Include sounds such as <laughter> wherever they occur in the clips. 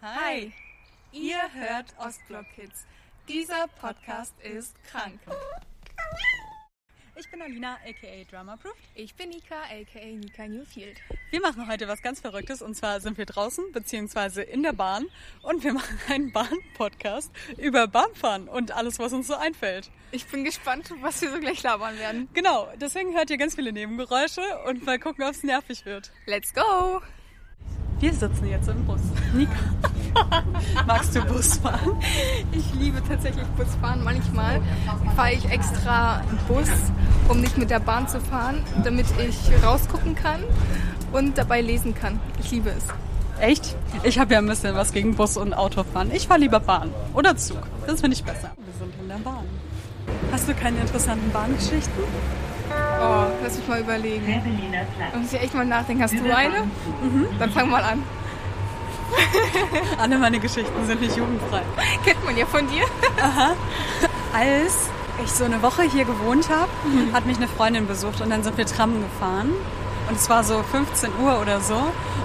Hi, ihr hört Ostblock Kids. Dieser Podcast ist krank. Ich bin Alina, aka Drama Proof. Ich bin Nika, aka Nika Newfield. Wir machen heute was ganz Verrücktes und zwar sind wir draußen beziehungsweise in der Bahn und wir <laughs> machen einen Bahn-Podcast über Bahnfahren und alles, was uns so einfällt. Ich bin gespannt, was wir so gleich labern werden. Genau, deswegen hört ihr ganz viele Nebengeräusche und mal gucken, ob es nervig wird. Let's go! Wir sitzen jetzt im Bus. Nika, <laughs> magst du Bus fahren? Ich liebe tatsächlich Busfahren. Manchmal fahre ich extra Bus, um nicht mit der Bahn zu fahren, damit ich rausgucken kann und dabei lesen kann. Ich liebe es. Echt? Ich habe ja ein bisschen was gegen Bus und Autofahren. Ich fahre lieber Bahn oder Zug. Das finde ich besser. Wir sind in der Bahn. Hast du keine interessanten Bahngeschichten? Oh, lass mich mal überlegen. Da muss ich echt mal nachdenken. Hast du eine? Mhm. Dann fang mal an. <laughs> Alle meine Geschichten sind nicht jugendfrei. Kennt man ja von dir. Aha. Als ich so eine Woche hier gewohnt habe, hat mich eine Freundin besucht und dann sind wir Tram gefahren. Und es war so 15 Uhr oder so.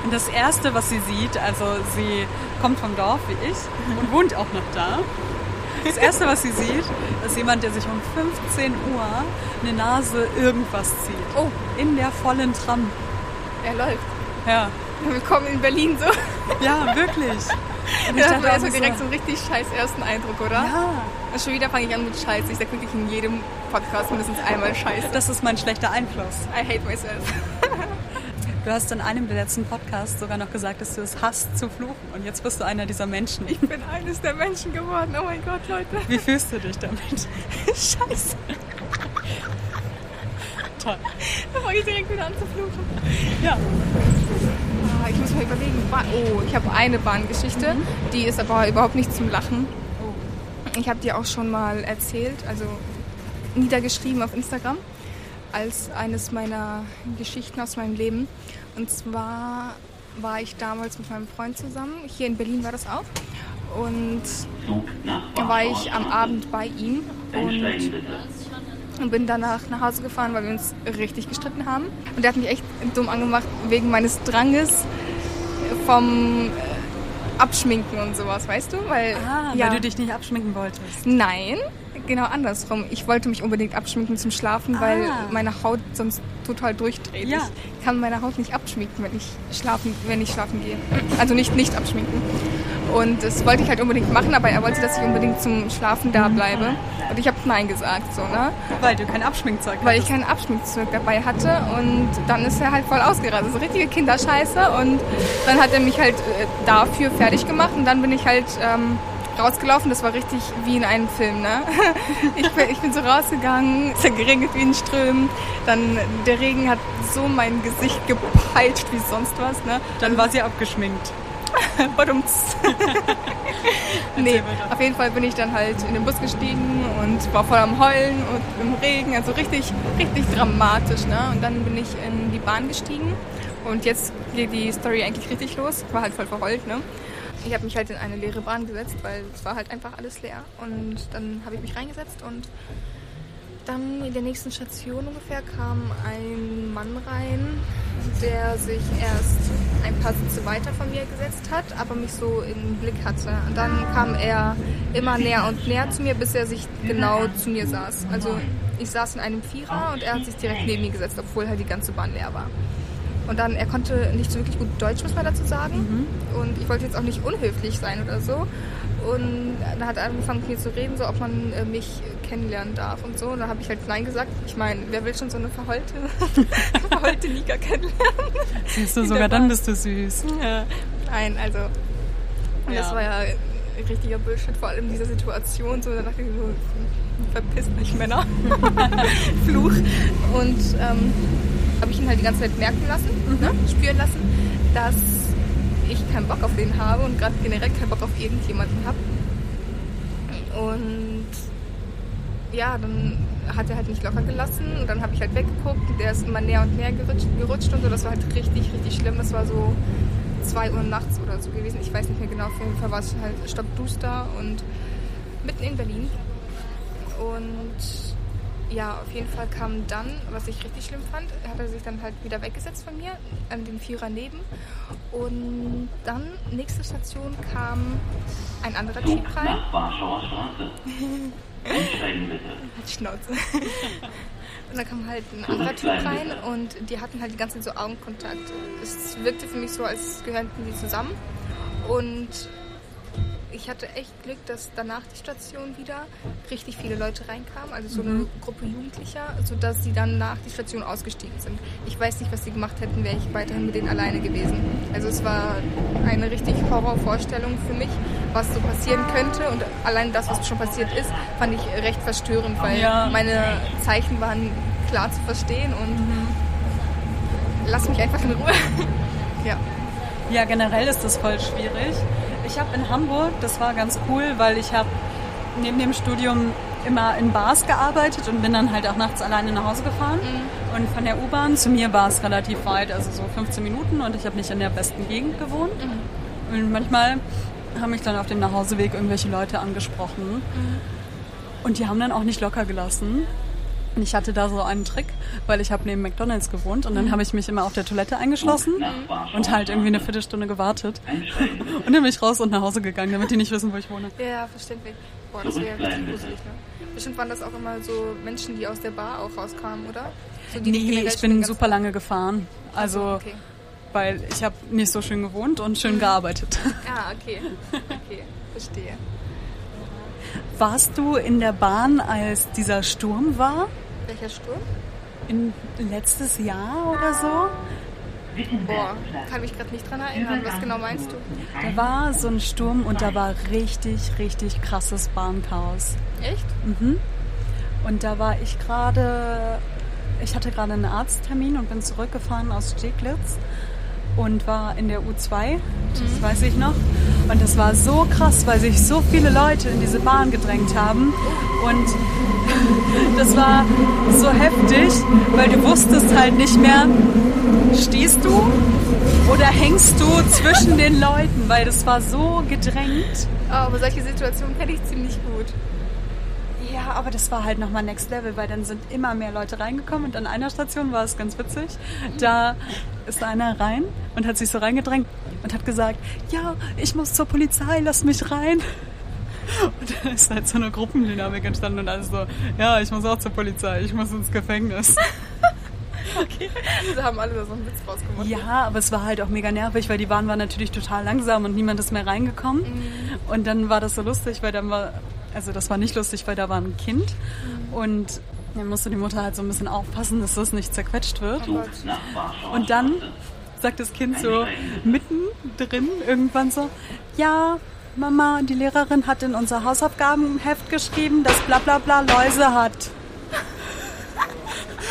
Und das Erste, was sie sieht, also sie kommt vom Dorf wie ich und wohnt auch noch da. Das Erste, was sie sieht, ist jemand, der sich um 15 Uhr eine Nase irgendwas zieht. Oh. In der vollen Tram. Er läuft. Ja. Willkommen in Berlin so. Ja, wirklich. Und ich man dachte auch direkt so, einen richtig scheiß ersten Eindruck, oder? ja, Und schon wieder fange ich an mit Scheiß. Ich sag wirklich in jedem Podcast mindestens einmal Scheiße. das ist mein schlechter Einfluss. I hate myself. Du hast in einem der letzten Podcasts sogar noch gesagt, dass du es hasst zu fluchen. Und jetzt bist du einer dieser Menschen. Ich bin eines der Menschen geworden. Oh mein Gott, Leute. Wie fühlst du dich damit? <laughs> Scheiße. Toll. Da fange ich direkt wieder an zu fluchen. Ja. Ah, Ich muss mal überlegen. Oh, ich habe eine Bahngeschichte. Die ist aber überhaupt nicht zum Lachen. Ich habe dir auch schon mal erzählt, also niedergeschrieben auf Instagram, als eines meiner Geschichten aus meinem Leben. Und zwar war ich damals mit meinem Freund zusammen. Hier in Berlin war das auch. Und da war ich am Abend bei ihm und, bin danach nach Hause gefahren, weil wir uns richtig gestritten haben. Und der hat mich echt dumm angemacht wegen meines Dranges vom Abschminken und sowas, weißt du? Weil, Ah, ja. weil du dich nicht abschminken wolltest. Nein, genau andersrum. Ich wollte mich unbedingt abschminken zum Schlafen, weil Ah. meine Haut sonst total durchdreht. Ja. Ich kann meine Haut nicht abschminken, wenn ich schlafen, wenn ich schlafen gehe. Also nicht nicht abschminken. Und das wollte ich halt unbedingt machen, aber er wollte, dass ich unbedingt zum Schlafen da bleibe. Und ich habe Nein gesagt, so, ne? Weil du kein Abschminkzeug Weil ich kein Abschminkzeug dabei hatte und dann ist er halt voll ausgerastet. So richtige Kinderscheiße und dann hat er mich halt äh, dafür fertig gemacht und dann bin ich halt ähm, rausgelaufen. Das war richtig wie in einem Film, ne? <laughs> Ich bin, ich bin so rausgegangen, es hat geregnet wie in Strömen. Dann der Regen hat so mein Gesicht gepeitscht wie sonst was, ne? Dann war sie abgeschminkt. <laughs> Badumts. <laughs> nee, auf jeden Fall bin ich dann halt in den Bus gestiegen und war voll am Heulen und im Regen, also richtig, richtig dramatisch. Ne? Und dann bin ich in die Bahn gestiegen und jetzt geht die Story eigentlich richtig los. Ich war halt voll verheult. Ne? Ich habe mich halt in eine leere Bahn gesetzt, weil es war halt einfach alles leer. Und dann habe ich mich reingesetzt und dann in der nächsten Station ungefähr kam ein Mann rein, der sich erst ein paar Sitze weiter von mir gesetzt hat, aber mich so im Blick hatte. Und dann kam er immer näher und näher zu mir, bis er sich genau zu mir saß. Also ich saß in einem Vierer und er hat sich direkt neben mir gesetzt, obwohl halt die ganze Bahn leer war. Und dann, er konnte nicht so wirklich gut Deutsch, muss man dazu sagen. Und ich wollte jetzt auch nicht unhöflich sein oder so. Und dann hat er angefangen mit mir zu reden, so ob man äh, mich kennenlernen darf und so. Und dann habe ich halt Nein gesagt. Ich meine, wer will schon so eine verheulte, <laughs> verheulte Nika kennenlernen? Siehst du, sogar dann bist du süß. Ja. Nein, also und das Ja. war ja richtiger Bullshit, vor allem in dieser Situation. So, da dachte ich so, verpisst euch Männer. <laughs> Fluch. Und ähm, habe ich ihn halt die ganze Zeit merken lassen, ne? spüren lassen, dass ich keinen Bock auf den habe und gerade generell keinen Bock auf irgendjemanden habe. Und ja, dann hat er halt nicht locker gelassen und dann habe ich halt weggeguckt. Der ist immer näher und näher gerutscht, gerutscht und so. Das war halt richtig, richtig schlimm. Das war so 2 Uhr nachts oder so gewesen. Ich weiß nicht mehr genau. Auf jeden Fall war es halt stockduster und mitten in Berlin. Und ja, auf jeden Fall kam dann, was ich richtig schlimm fand, hat er sich dann halt wieder weggesetzt von mir, an den Vierer neben. Und dann, nächste Station, kam ein anderer Typ rein. <laughs> Halt Schnauze. <laughs> Und dann kam halt ein anderer Typ rein und die hatten halt die ganze Zeit so Augenkontakt. Es wirkte für mich so, als gehörten die zusammen. Und ich hatte echt Glück, dass danach die Station wieder richtig viele Leute reinkamen, also so eine Gruppe Jugendlicher, sodass sie dann nach die Station ausgestiegen sind. Ich weiß nicht, was sie gemacht hätten, wäre ich weiterhin mit denen alleine gewesen. Also es war eine richtig Horrorvorstellung für mich, was so passieren könnte und allein das, was schon passiert ist, fand ich recht verstörend, weil Ja. meine Zeichen waren klar zu verstehen und lass mich einfach in Ruhe. <laughs> ja. Ja, generell ist das voll schwierig. Ich habe in Hamburg, das war ganz cool, weil ich habe neben dem Studium immer in Bars gearbeitet und bin dann halt auch nachts alleine nach Hause gefahren. Und von der U-Bahn zu mir war es relativ weit, also so 15 Minuten und ich habe nicht in der besten Gegend gewohnt. Und manchmal haben mich dann auf dem Nachhauseweg irgendwelche Leute angesprochen. Und die haben dann auch nicht locker gelassen. Und ich hatte da so einen Trick, weil ich habe neben McDonalds gewohnt und dann habe ich mich immer auf der Toilette eingeschlossen Warschauer und halt irgendwie eine Viertelstunde gewartet. Und dann bin ich raus und nach Hause gegangen, damit die nicht wissen, wo ich wohne. Ja, verständlich. Boah, das wäre richtig gruselig, ne? Bestimmt waren das auch immer so Menschen, die aus der Bar auch rauskamen, oder? So, Nee, ich bin super lange gefahren. Also, Okay. Weil ich habe nicht so schön gewohnt und schön gearbeitet. <laughs> Ah, okay. Okay, verstehe. Warst du in der Bahn, als dieser Sturm war? Welcher Sturm? In letztes Jahr oder so? Boah, kann mich gerade nicht dran erinnern. Was genau meinst du? Da war so ein Sturm und da war richtig, richtig krasses Bahnchaos. Echt? Und da war ich gerade, ich hatte gerade einen Arzttermin und bin zurückgefahren aus Steglitz und war in der U2, das weiß ich noch. Und das war so krass, weil sich so viele Leute in diese Bahn gedrängt haben. Und <laughs> das war so heftig, weil du wusstest halt nicht mehr, stehst du oder hängst du zwischen den Leuten, weil das war so gedrängt. Oh, aber solche Situationen kenne ich ziemlich gut. Ja, aber das war halt nochmal Next Level, weil dann sind immer mehr Leute reingekommen und an einer Station war es ganz witzig. Da ist einer rein und hat sich so reingedrängt und hat gesagt, ja, ich muss zur Polizei, lass mich rein. Und dann ist halt so eine Gruppendynamik entstanden und alles so, ja, ich muss auch zur Polizei, ich muss ins Gefängnis. <laughs> Da haben alle da so einen Witz rausgemacht. Ja, aber es war halt auch mega nervig, weil die Bahn war natürlich total langsam und niemand ist mehr reingekommen. Und dann war das so lustig, weil dann war, also das war nicht lustig, weil da war ein Kind und dann musste die Mutter halt so ein bisschen aufpassen, dass das nicht zerquetscht wird. Und dann sagt das Kind so mitten drin irgendwann so, ja, Mama, die Lehrerin hat in unser Hausaufgabenheft geschrieben, dass bla bla bla Läuse hat.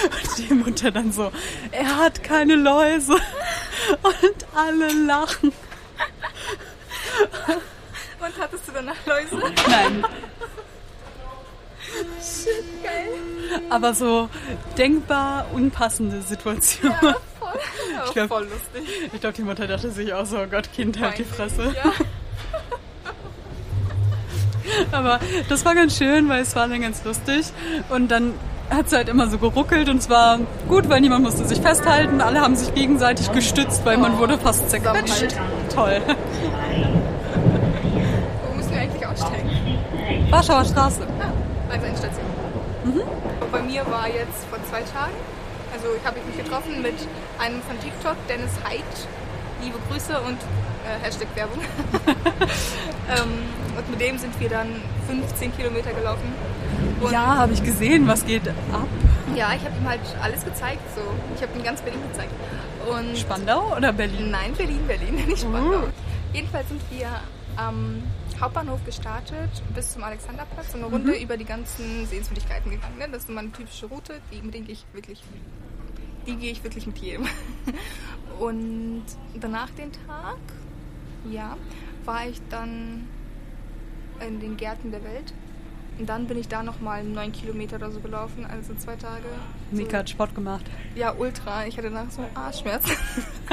Und die Mutter dann so, er hat keine Läuse. Und alle lachen. Und hattest du danach Läuse? Nein, Shit, geil. aber so denkbar unpassende Situation. Ja, voll. <laughs> Aber glaub- voll lustig. Ich glaube, die Mutter dachte sich auch so, oh Gott, Kind, halt die Fresse. Ja. <laughs> Aber das war ganz schön, weil es war dann ganz lustig. Und dann hat es halt immer so geruckelt und es war gut, weil niemand musste sich festhalten. Alle haben sich gegenseitig gestützt, weil man Oh, wurde fast zerquetscht. Toll. Wo müssen wir eigentlich aussteigen? Warschauer Straße. Also Endstation. Bei mir war jetzt vor zwei Tagen, also ich habe mich getroffen mit einem von TikTok, Dennis Heid. Liebe Grüße und äh, Hashtag Werbung. <laughs> ähm, und mit dem sind wir dann 15 Kilometer gelaufen. Und Ja, habe ich gesehen, was geht ab. ja, ich habe ihm halt alles gezeigt. So. Ich habe ihm ganz Berlin gezeigt. Und Spandau oder Berlin? Nein, Berlin, Berlin, <laughs> nicht Spandau. Uh. Jedenfalls sind wir am Hauptbahnhof gestartet bis zum Alexanderplatz und eine Runde über die ganzen Sehenswürdigkeiten gegangen. Ne? Das ist immer eine typische Route, die, mit denen gehe ich wirklich, die gehe ich wirklich mit jedem. <laughs> Und danach den Tag, ja, war ich dann in den Gärten der Welt. Und dann bin ich da nochmal neun Kilometer oder so gelaufen, also zwei Tage. Mika hat Sport gemacht. Ja, ultra. Ich hatte danach so Arschschmerz. <laughs>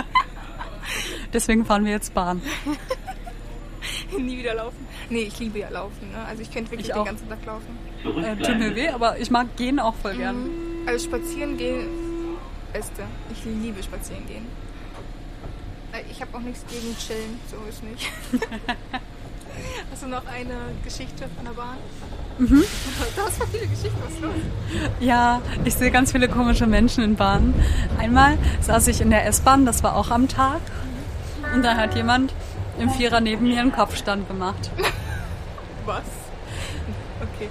Deswegen fahren wir jetzt Bahn. <laughs> Nie wieder laufen. Nee, ich liebe ja laufen. Ne? Also ich könnte wirklich Ich den auch. ganzen Tag laufen. Äh, tut mir weh, aber ich mag gehen auch voll gern. Also spazieren gehen, beste. Ich liebe spazieren gehen. Äh, Ich habe auch nichts gegen Chillen, so ist nicht. <laughs> Hast du noch eine Geschichte von der Bahn? Mhm. <laughs> Du hast voll viele Geschichten, was ist los? Ja, ich sehe ganz viele komische Menschen in Bahnen. Einmal saß ich in der S-Bahn, das war auch am Tag. Und da hat jemand im Vierer neben mir einen Kopfstand gemacht. <laughs> Was? Okay,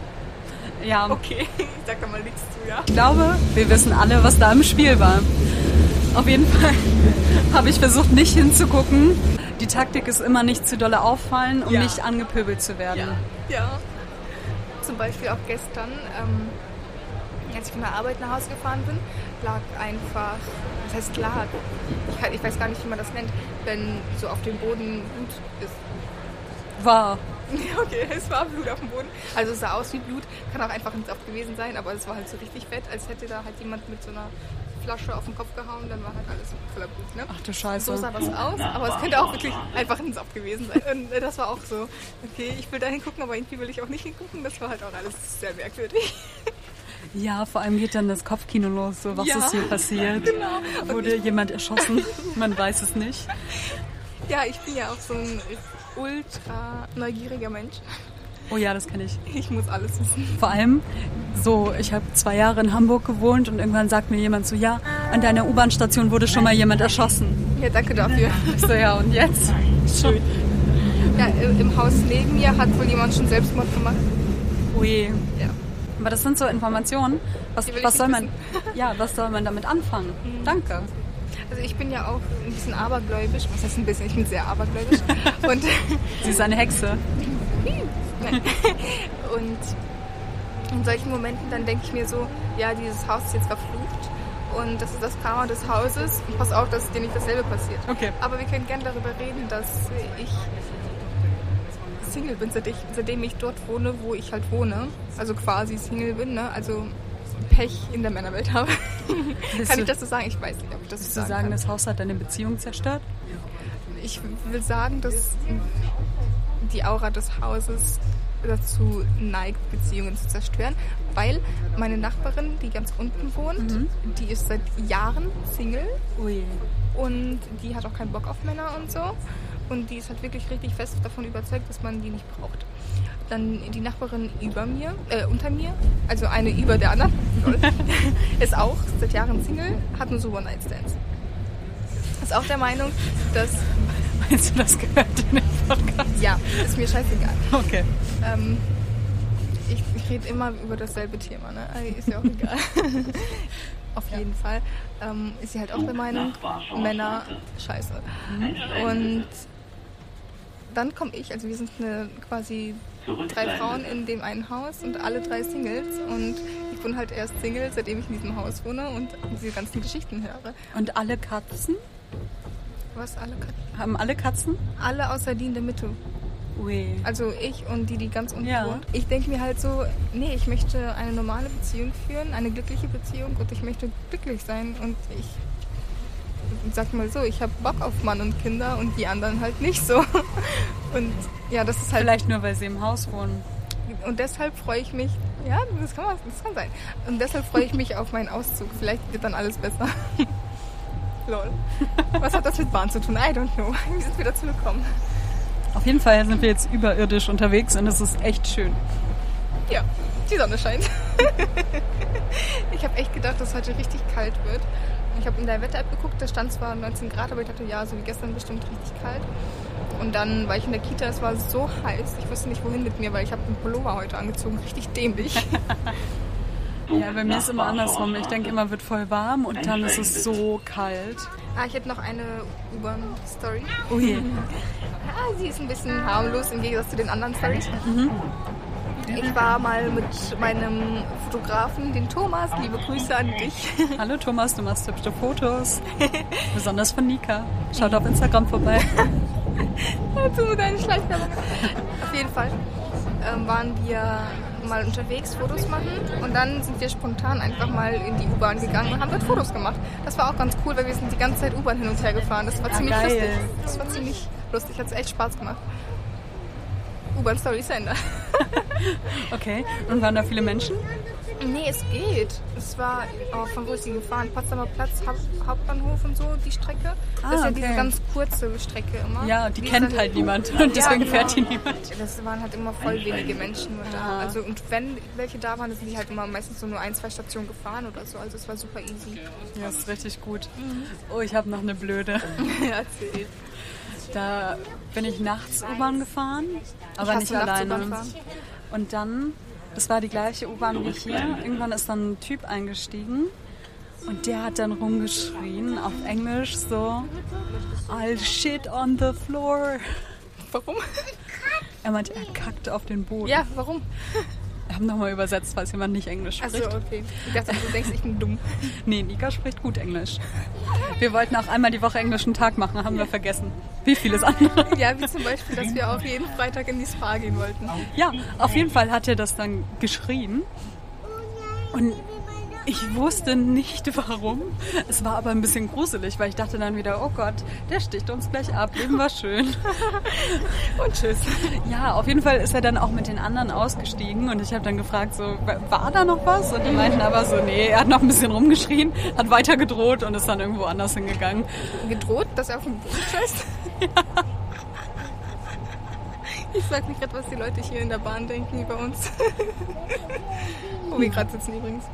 Ja, okay. Da mal nichts zu, ja? ich glaube, wir wissen alle, was da im Spiel war. Auf jeden Fall <laughs> habe ich versucht, nicht hinzugucken. Die Taktik ist immer nicht zu dolle auffallen, um Ja. nicht angepöbelt zu werden. Ja. Zum Beispiel auch gestern, ähm, als ich von der Arbeit nach Hause gefahren bin, lag einfach, was heißt lag? Ich, ich weiß gar nicht, wie man das nennt, wenn so auf dem Boden Blut ist. War. <laughs> Okay, es war Blut auf dem Boden. Also es sah aus wie Blut, kann auch einfach ein Saft gewesen sein, aber es war halt so richtig fett, als hätte da halt jemand mit so einer Flasche auf den Kopf gehauen, dann war halt alles voller Blut. Ne? Ach du Scheiße. So sah das aus, aber es könnte auch wirklich einfach ein Saft gewesen sein. Und äh, das war auch so, okay, ich will da hingucken, aber irgendwie will ich auch nicht hingucken. Das war halt auch alles sehr merkwürdig. <laughs> Ja, vor allem geht dann das Kopfkino los. So, was Ja, ist hier passiert? genau. Wurde jemand erschossen? <laughs> Man weiß es nicht. Ja, ich bin ja auch so ein ultra neugieriger Mensch. Oh ja, das kenne ich. Ich muss alles wissen. Vor allem, so, ich habe zwei Jahre in Hamburg gewohnt und irgendwann sagt mir jemand so, ja, an deiner U-Bahn-Station wurde schon mal jemand erschossen. Ja, danke dafür. <laughs> Ich so, ja, und jetzt? Schön. Ja, im Haus neben mir hat wohl jemand schon Selbstmord gemacht. Ui. Ja. Aber das sind so Informationen. Was, was soll man, <laughs> ja, was soll man damit anfangen? Danke. Also ich bin ja auch ein bisschen abergläubisch. Was heißt ein bisschen? Ich bin sehr abergläubisch. <laughs> Und, Sie ist eine Hexe. <laughs> Und in solchen Momenten dann denke ich mir so, ja, dieses Haus ist jetzt verflucht. Und das ist das Karma des Hauses. Und pass auf, dass dir nicht dasselbe passiert. Okay. Aber wir können gerne darüber reden, dass ich Single bin, seit ich, seitdem ich dort wohne, wo ich halt wohne. Also quasi Single bin, ne? Also Pech in der Männerwelt habe. Kann ich das so sagen? Ich weiß nicht, ob ich das so du sagen sagen, kann. das Haus hat deine Beziehung zerstört? Ich will sagen, dass die Aura des Hauses dazu neigt, Beziehungen zu zerstören, weil meine Nachbarin, die ganz unten wohnt, die ist seit Jahren Single Ui. und die hat auch keinen Bock auf Männer und so. Und die ist halt wirklich richtig fest davon überzeugt, dass man die nicht braucht. Dann die Nachbarin über mir, äh, unter mir, also eine über der anderen, <laughs> <laughs> ist auch seit Jahren Single, hat nur so One-Night-Stands. Ist auch der Meinung, dass, Meinst du, das gehört in den Podcast? ja, ist mir scheißegal. Okay. Ähm, ich ich rede immer über dasselbe Thema, ne? Also Ist ja auch egal. <laughs> Auf jeden Fall ähm, ist sie halt auch der Meinung, Männer scheiße. Und dann komme ich, also wir sind eine, quasi drei Frauen in dem einen Haus und alle drei Singles. Und ich bin halt erst Single, seitdem ich in diesem Haus wohne und diese ganzen Geschichten höre. Und alle Katzen? Was alle Katzen? Haben alle Katzen? Alle außer die in der Mitte. Ui. Also ich und die, die ganz unten Ja. wohnt. Ich denke mir halt so, nee, ich möchte eine normale Beziehung führen, eine glückliche Beziehung und ich möchte glücklich sein und ich sag mal so, ich habe Bock auf Mann und Kinder und die anderen halt nicht so. <laughs> Und ja, das ist halt Vielleicht nur, weil sie im Haus wohnen. und deshalb freue ich mich, ja, das kann, das kann sein. Und deshalb freue ich mich auf meinen Auszug. Vielleicht wird dann alles besser. <laughs> Lol. Was hat das mit Bahn zu tun? I don't know. Wie sind wir dazu gekommen? Auf jeden Fall sind wir jetzt überirdisch unterwegs und es ist echt schön. Ja, die Sonne scheint. <laughs> ich habe echt gedacht, dass heute richtig kalt wird. Ich habe in der Wetter-App geguckt, da stand zwar 19 Grad, aber ich dachte, ja, so wie gestern bestimmt richtig kalt. Und dann war ich in der Kita, es war so heiß, ich wusste nicht wohin mit mir, weil ich habe einen Pullover heute angezogen, richtig dämlich. <laughs> Ja, bei mir ist immer andersrum. Ich denke immer, wird voll warm und dann ist es so kalt. ah, ich hätte noch eine U-Bahn-Story. Ui. <laughs> Ah, sie ist ein bisschen harmlos im Gegensatz zu den anderen Stories. Ich war mal mit meinem Fotografen, den Thomas, liebe Grüße an dich. <laughs> Hallo Thomas, du machst hübsche Fotos. Besonders von Nika. Schaut auf Instagram vorbei. du deine Schleichwerbung. Auf jeden Fall ähm, waren wir mal unterwegs Fotos machen und dann sind wir spontan einfach mal in die U-Bahn gegangen und haben dort Fotos gemacht. Das war auch ganz cool, weil wir sind die ganze Zeit U-Bahn hin und her gefahren. Das war ziemlich geil. lustig. Das war ziemlich lustig, hat echt Spaß gemacht. U-Bahn-Story Ende. <laughs> Okay. Und waren da viele Menschen? Nee, es geht. Es war auch von wo ist sie gefahren? Potsdamer Platz, Haupt Hauptbahnhof und so, die Strecke. Ah, das ist ja okay. diese ganz kurze Strecke immer. Ja, die ist kennt halt niemand <laughs> und deswegen genau. fährt die niemand. Das waren halt immer voll wenige Menschen nur da. Ah. Also und wenn welche da waren, dann sind die halt immer meistens so nur ein, zwei Stationen gefahren oder so. Also es war super easy. Ja, das ist richtig gut. Oh, ich habe noch eine blöde. <laughs> Erzähl. Da bin ich nachts U-Bahn gefahren, aber hasse nicht nachts alleine. Und dann, das war die gleiche U-Bahn wie hier, irgendwann ist dann ein Typ eingestiegen und der hat dann rumgeschrien auf Englisch so I'll shit on the floor. Warum? Er meinte, er kackt auf den Boden. Ja, warum? Haben nochmal übersetzt, falls jemand nicht Englisch Achso, spricht. okay. Ich dachte, du denkst, ich bin dumm. <laughs> Nee, Nika spricht gut Englisch. Wir wollten auch einmal die Woche englischen Tag machen, haben wir vergessen. Wie vieles andere. <laughs> Ja, wie zum Beispiel, dass wir auch jeden Freitag in die Spa gehen wollten. Ja, auf jeden Fall hat er das dann geschrien. Und ich wusste nicht <laughs> warum. Es war aber ein bisschen gruselig, weil ich dachte dann wieder, oh Gott, der sticht uns gleich ab, Leben war schön. <laughs> Und tschüss. Ja, auf jeden Fall ist er dann auch mit den anderen ausgestiegen und ich habe dann gefragt, so, war da noch was? Und die meinten aber so, nee, er hat noch ein bisschen rumgeschrien, hat weiter gedroht und ist dann irgendwo anders hingegangen. Gedroht, dass er auf den Boden scheißt? <laughs> Ich sag nicht gerade, was die Leute hier in der Bahn denken über uns. Wo wir gerade sitzen übrigens.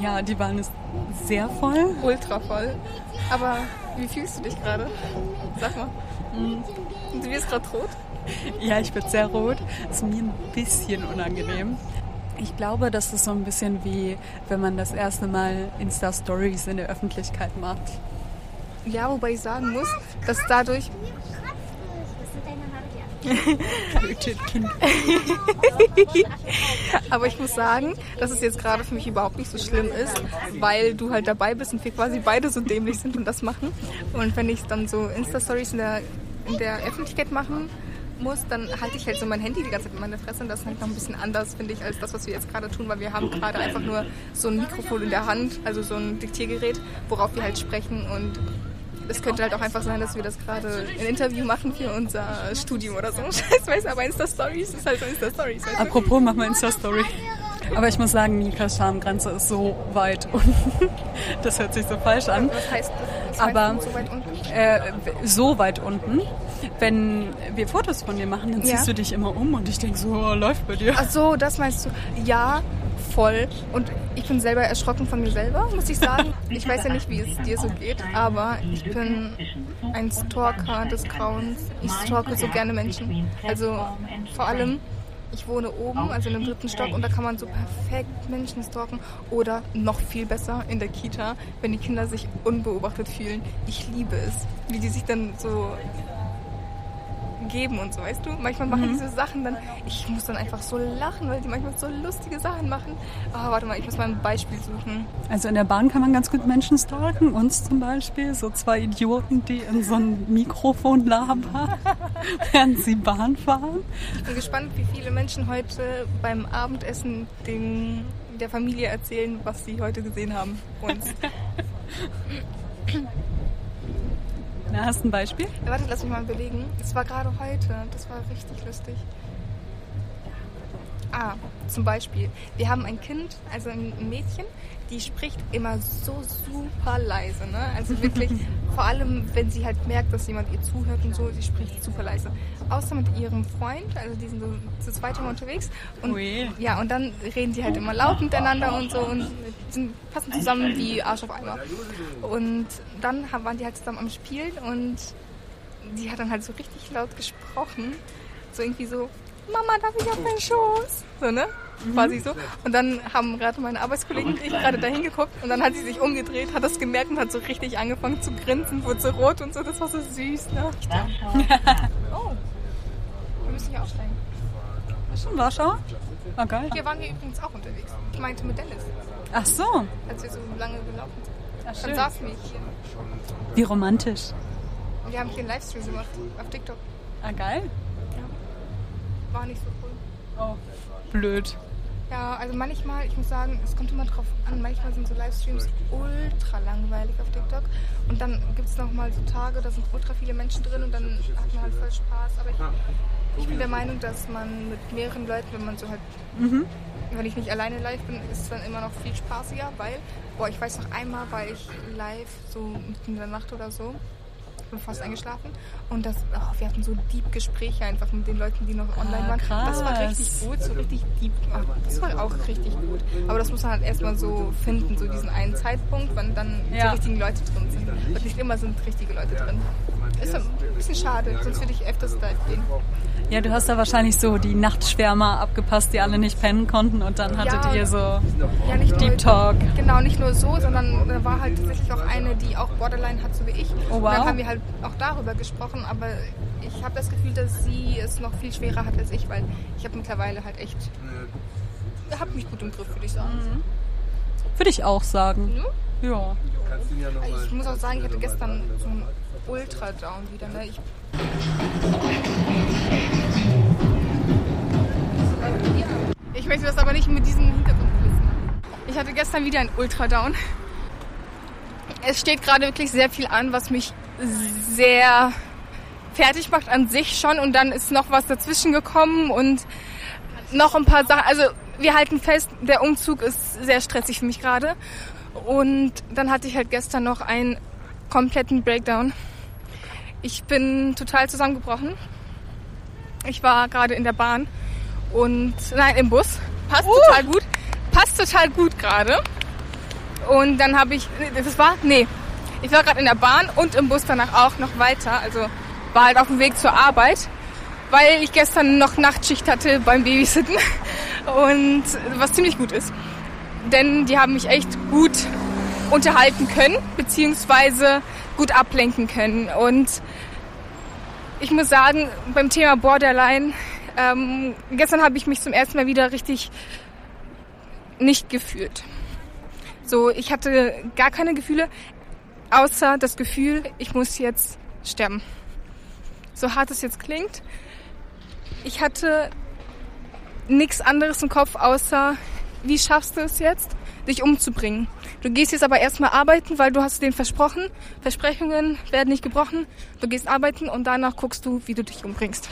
Ja, die Bahn ist sehr voll. Ultra voll. Aber wie fühlst du dich gerade? Sag mal. Und du wirst gerade rot? Ja, ich bin sehr rot. Ist mir ein bisschen unangenehm. Ich glaube, das ist so ein bisschen wie, wenn man das erste Mal Insta-Stories in der Öffentlichkeit macht. Ja, wobei ich sagen muss, dass dadurch Kind. Aber ich muss sagen, dass es jetzt gerade für mich überhaupt nicht so schlimm ist, weil du halt dabei bist und wir quasi beide so dämlich sind und das machen. Und wenn ich dann so Insta-Stories in der, in der Öffentlichkeit machen muss, dann halte ich halt so mein Handy die ganze Zeit in meine Fresse und das ist halt noch ein bisschen anders, finde ich, als das, was wir jetzt gerade tun, weil wir haben gerade einfach nur so ein Mikrofon in der Hand, also so ein Diktiergerät, worauf wir halt sprechen und es könnte halt auch einfach sein, dass wir das gerade ein Interview machen für unser Studium oder so. <laughs> Scheiß weiß, aber Insta-Stories ist halt so Insta-Stories. Apropos, mach mal Insta-Story. Aber ich muss sagen, Nikas Schamgrenze ist so weit unten. <laughs> Das hört sich so falsch an. Was heißt das? Was Aber- so weit unten? Äh, so weit unten. Wenn wir Fotos von dir machen, dann Ja. ziehst du dich immer um und ich denke so, oh, läuft bei dir. Ach so, das meinst du? Ja, voll. Und ich bin selber erschrocken von mir selber, muss ich sagen. Ich weiß ja nicht, wie es dir so geht, aber ich bin ein Stalker des Grauens. Ich stalke so gerne Menschen. Also vor allem, ich wohne oben, also in einem dritten Stock, und da kann man so perfekt Menschen stalken. Oder noch viel besser in der Kita, wenn die Kinder sich unbeobachtet fühlen. Ich liebe es, wie die sich dann so geben und so, weißt du? Manchmal machen diese Sachen dann, ich muss dann einfach so lachen, weil die manchmal so lustige Sachen machen. Ah, warte mal, ich muss mal ein Beispiel suchen. Also in der Bahn kann man ganz gut Menschen stalken. Uns zum Beispiel, so zwei Idioten, die in so ein Mikrofon labern, <laughs> während sie Bahn fahren. Ich bin gespannt, wie viele Menschen heute beim Abendessen den, der Familie erzählen, was sie heute gesehen haben. Uns. <laughs> Na, hast du ein Beispiel? Ja, warte, lass mich mal überlegen. Das war gerade heute. Das war richtig lustig. Ah, zum Beispiel. Wir haben ein Kind, also ein Mädchen, die spricht immer so super leise. Ne? Also <laughs> wirklich, vor allem, wenn sie halt merkt, dass jemand ihr zuhört und so, sie spricht super leise. Außer mit ihrem Freund, also die sind so zu zweit immer unterwegs. Und, Ui. ja, und dann reden die halt immer laut miteinander und so und sind, passen zusammen wie Arsch auf Eimer. Und dann waren die halt zusammen am Spielen und die hat dann halt so richtig laut gesprochen. So irgendwie so, Mama, darf ich auf deinen Schoß? So, ne? Quasi so. Und dann haben gerade meine Arbeitskollegen und ich gerade da hingeguckt und dann hat sie sich umgedreht, hat das gemerkt und hat so richtig angefangen zu grinsen, wurde so rot und so. Das war so süß, ne? <laughs> Oh. Wir müssen hier aussteigen. Schon Warschau? Ah, geil. Hier waren wir übrigens auch unterwegs. Ich meinte mit Dennis, Ach so. als wir so lange gelaufen sind. Ach, Dann schön. saßen wir hier. Wie romantisch. Und wir haben hier einen Livestream gemacht auf TikTok. Ah, geil. War nicht so cool. Oh, blöd. Ja, also manchmal, ich muss sagen, es kommt immer drauf an, manchmal sind so Livestreams ultra langweilig auf TikTok und dann gibt es nochmal so Tage, da sind ultra viele Menschen drin und dann hat man halt voll Spaß. Aber ich, ich bin der Meinung, dass man mit mehreren Leuten, wenn man so halt wenn ich nicht alleine live bin, ist es dann immer noch viel spaßiger, weil, boah, ich weiß noch einmal war ich live so mitten in der Nacht oder so, bin fast eingeschlafen und das, oh, wir hatten so deep Gespräche einfach mit den Leuten, die noch online Ah, waren. Das war krass. richtig gut, so richtig deep. Oh, das war auch richtig gut. Aber das muss man halt erstmal so finden, so diesen einen Zeitpunkt, wann dann die Ja. richtigen Leute drin sind. Und nicht immer sind richtige Leute drin. Ist ein bisschen schade, sonst würde ich öfters live gehen. Ja, du hast da wahrscheinlich so die Nachtschwärmer abgepasst, die alle nicht pennen konnten und dann hattet Ja. ihr so Ja, Deep nur, Talk. Genau, nicht nur so, sondern da war halt tatsächlich auch eine, die auch Borderline hat, so wie ich. Oh, Und wow. dann haben wir halt auch darüber gesprochen, aber ich habe das Gefühl, dass sie es noch viel schwerer hat als ich, weil ich habe mittlerweile halt echt, habe mich gut im Griff, würde ich sagen. Würde ich auch sagen. Ja. Ich muss auch sagen, ich hatte gestern so einen Ultra-Down wieder. Ne? Ich Ich möchte das aber nicht mit diesen Hintergrundkulissen machen. Ich hatte gestern wieder einen Ultra-Down. Es steht gerade wirklich sehr viel an, was mich sehr fertig macht an sich schon. Und dann ist noch was dazwischen gekommen und noch ein paar Sachen. Also wir halten fest, der Umzug ist sehr stressig für mich gerade. Und dann hatte ich halt gestern noch einen kompletten Breakdown. Ich bin total zusammengebrochen. Ich war gerade in der Bahn und nein, im Bus. Passt total gut. Passt total gut gerade. Und dann habe ich, das war, nee, ich war gerade in der Bahn und im Bus danach auch noch weiter. Also war halt auf dem Weg zur Arbeit, weil ich gestern noch Nachtschicht hatte beim Babysitten <laughs> und was ziemlich gut ist. Denn die haben mich echt gut unterhalten können, beziehungsweise gut ablenken können. Und ich muss sagen, beim Thema Borderline, ähm, gestern habe ich mich zum ersten Mal wieder richtig nicht gefühlt. So, ich hatte gar keine Gefühle, außer das Gefühl, ich muss jetzt sterben. So hart es jetzt klingt. Ich hatte nichts anderes im Kopf, außer wie schaffst du es jetzt, dich umzubringen. Du gehst jetzt aber erstmal arbeiten, weil du hast denen versprochen, Versprechungen werden nicht gebrochen. Du gehst arbeiten und danach guckst du, wie du dich umbringst.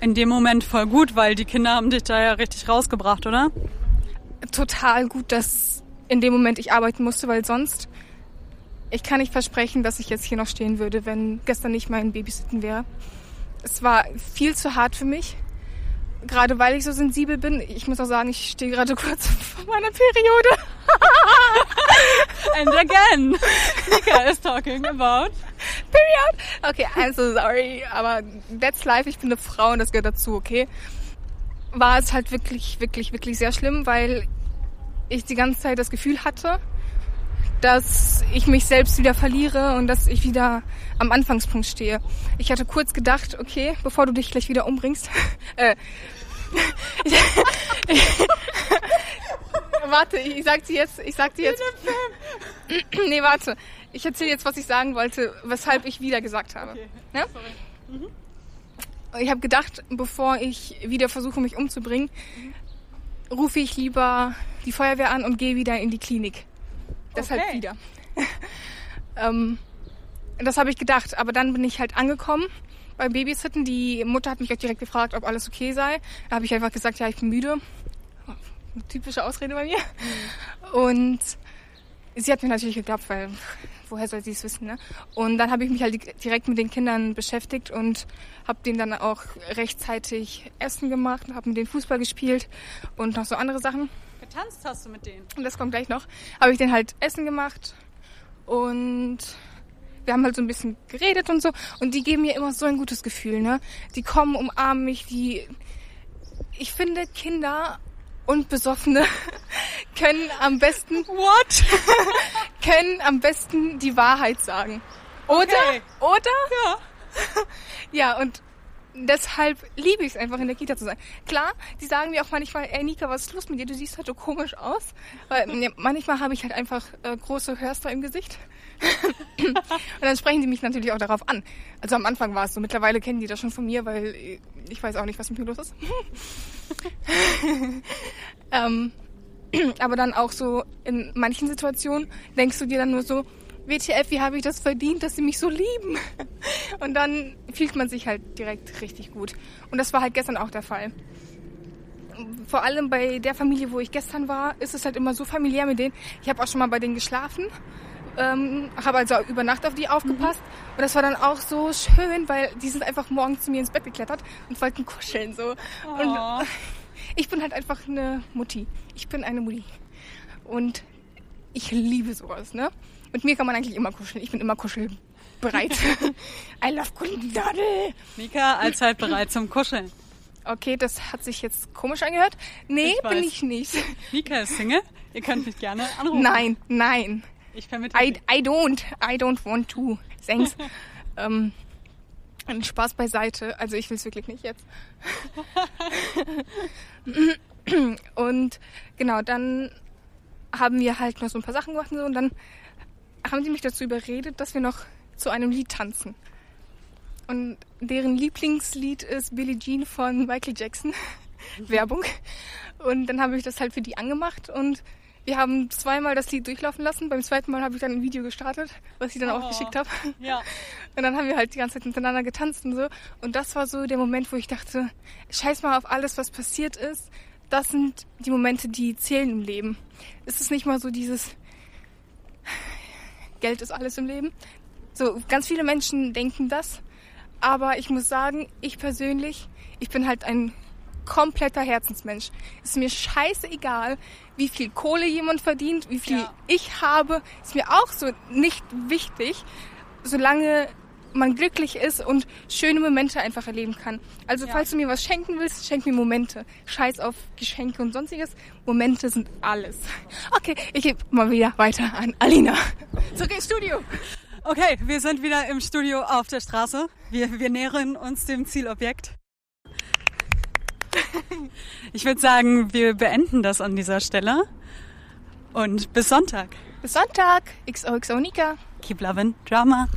In dem Moment voll gut, weil die Kinder haben dich da ja richtig rausgebracht, oder? Total gut, dass in dem Moment ich arbeiten musste, weil sonst, ich kann nicht versprechen, dass ich jetzt hier noch stehen würde, wenn gestern nicht mein Babysitten wäre. Es war viel zu hart für mich. Gerade weil ich so sensibel bin. Ich muss auch sagen, ich stehe gerade <laughs> kurz vor meiner Periode. <laughs> And again, Nika is talking about. Period. Okay, I'm so sorry, aber that's life. Ich bin eine Frau und das gehört dazu, okay? War es halt wirklich, wirklich, wirklich sehr schlimm, weil ich die ganze Zeit das Gefühl hatte, dass ich mich selbst wieder verliere und dass ich wieder am Anfangspunkt stehe. Ich hatte kurz gedacht, okay, bevor du dich gleich wieder umbringst, <laughs> äh, <laughs> warte, ich sag dir jetzt, ich sag dir jetzt, <clears throat> nee, warte, ich erzähle jetzt, was ich sagen wollte, weshalb ich wieder gesagt habe. Ja? Ich habe gedacht, bevor ich wieder versuche, mich umzubringen, rufe ich lieber die Feuerwehr an und gehe wieder in die Klinik. Deshalb Okay. wieder. <laughs> ähm, das habe ich gedacht, aber dann bin ich halt angekommen beim Babysitten. Die Mutter hat mich auch direkt gefragt, ob alles okay sei. Da habe ich einfach gesagt, ja, ich bin müde. Eine typische Ausrede bei mir. Und sie hat mir natürlich geglaubt, weil woher soll sie es wissen, ne? Und dann habe ich mich halt direkt mit den Kindern beschäftigt und habe denen dann auch rechtzeitig Essen gemacht, habe mit denen Fußball gespielt und noch so andere Sachen. Getanzt hast du mit denen. Und das kommt gleich noch. Habe ich denen halt Essen gemacht und wir haben halt so ein bisschen geredet und so. Und die geben mir immer so ein gutes Gefühl, ne? Die kommen, umarmen mich, die. Ich finde, Kinder und Besoffene <laughs> können am besten. What? <laughs> können am besten die Wahrheit sagen. Oder? Okay. Oder? Ja. <laughs> Ja, und deshalb liebe ich es einfach in der Kita zu sein. Klar, die sagen mir auch manchmal, ey Nika, was ist los mit dir? Du siehst heute komisch aus. Weil ne, manchmal habe ich halt einfach äh, große Hörster im Gesicht. und dann sprechen die mich natürlich auch darauf an. Also am Anfang war es so, mittlerweile kennen die das schon von mir, weil äh, ich weiß auch nicht, was mit mir los ist. <laughs> ähm, aber dann auch so in manchen Situationen denkst du dir dann nur so, WTF, wie habe ich das verdient, dass sie mich so lieben? <laughs> Und dann fühlt man sich halt direkt richtig gut. Und das war halt gestern auch der Fall. vor allem bei der Familie, wo ich gestern war, ist es halt immer so familiär mit denen. Ich habe auch schon mal bei denen geschlafen, ähm, habe also über Nacht auf die aufgepasst. Und das war dann auch so schön, weil die sind einfach morgens zu mir ins Bett geklettert und wollten kuscheln so. Oh. Und <laughs> ich bin halt einfach eine Mutti. Ich bin eine Mutti. Und ich liebe sowas, ne? Mit mir kann man eigentlich immer kuscheln. Ich bin immer kuschelbereit. <laughs> I love Kuscheldadel. Mika allzeit bereit zum Kuscheln. Okay, das hat sich jetzt komisch angehört. Nee, Ich bin ich nicht. Mika ist Single. Ihr könnt mich gerne anrufen. Nein, nein. Ich vermittle. I, I don't. I don't want to. Thanks. <laughs> ähm, Spaß beiseite. Also ich will es wirklich nicht jetzt. <laughs> und genau, dann haben wir halt noch so ein paar Sachen gemacht und, so, und dann haben sie mich dazu überredet, dass wir noch zu einem Lied tanzen. Und deren Lieblingslied ist Billie Jean von Michael Jackson. Werbung. Und dann habe ich das halt für die angemacht und wir haben zweimal das Lied durchlaufen lassen. Beim zweiten Mal habe ich dann ein Video gestartet, was ich dann auch Oh. geschickt habe. Ja. Und dann haben wir halt die ganze Zeit miteinander getanzt und so. Und das war so der Moment, wo ich dachte, scheiß mal auf alles, was passiert ist. Das sind die Momente, die zählen im Leben. Es ist nicht mal so dieses Geld ist alles im Leben. So, ganz viele Menschen denken das. Aber ich muss sagen, ich persönlich, ich bin halt ein kompletter Herzensmensch. Es ist mir scheißegal, wie viel Kohle jemand verdient, wie viel Ja. ich habe. Ist mir auch so nicht wichtig, solange man glücklich ist und schöne Momente einfach erleben kann. Also Ja. falls du mir was schenken willst, schenk mir Momente. Scheiß auf Geschenke und sonstiges. Momente sind alles. Okay, ich gebe mal wieder weiter an Alina. Zurück ins Studio. Okay, wir sind wieder im Studio auf der Straße. Wir, wir nähern uns dem Zielobjekt. Ich würde sagen, wir beenden das an dieser Stelle. Und bis Sonntag. Bis Sonntag. XOXO Nika. Keep loving Drama.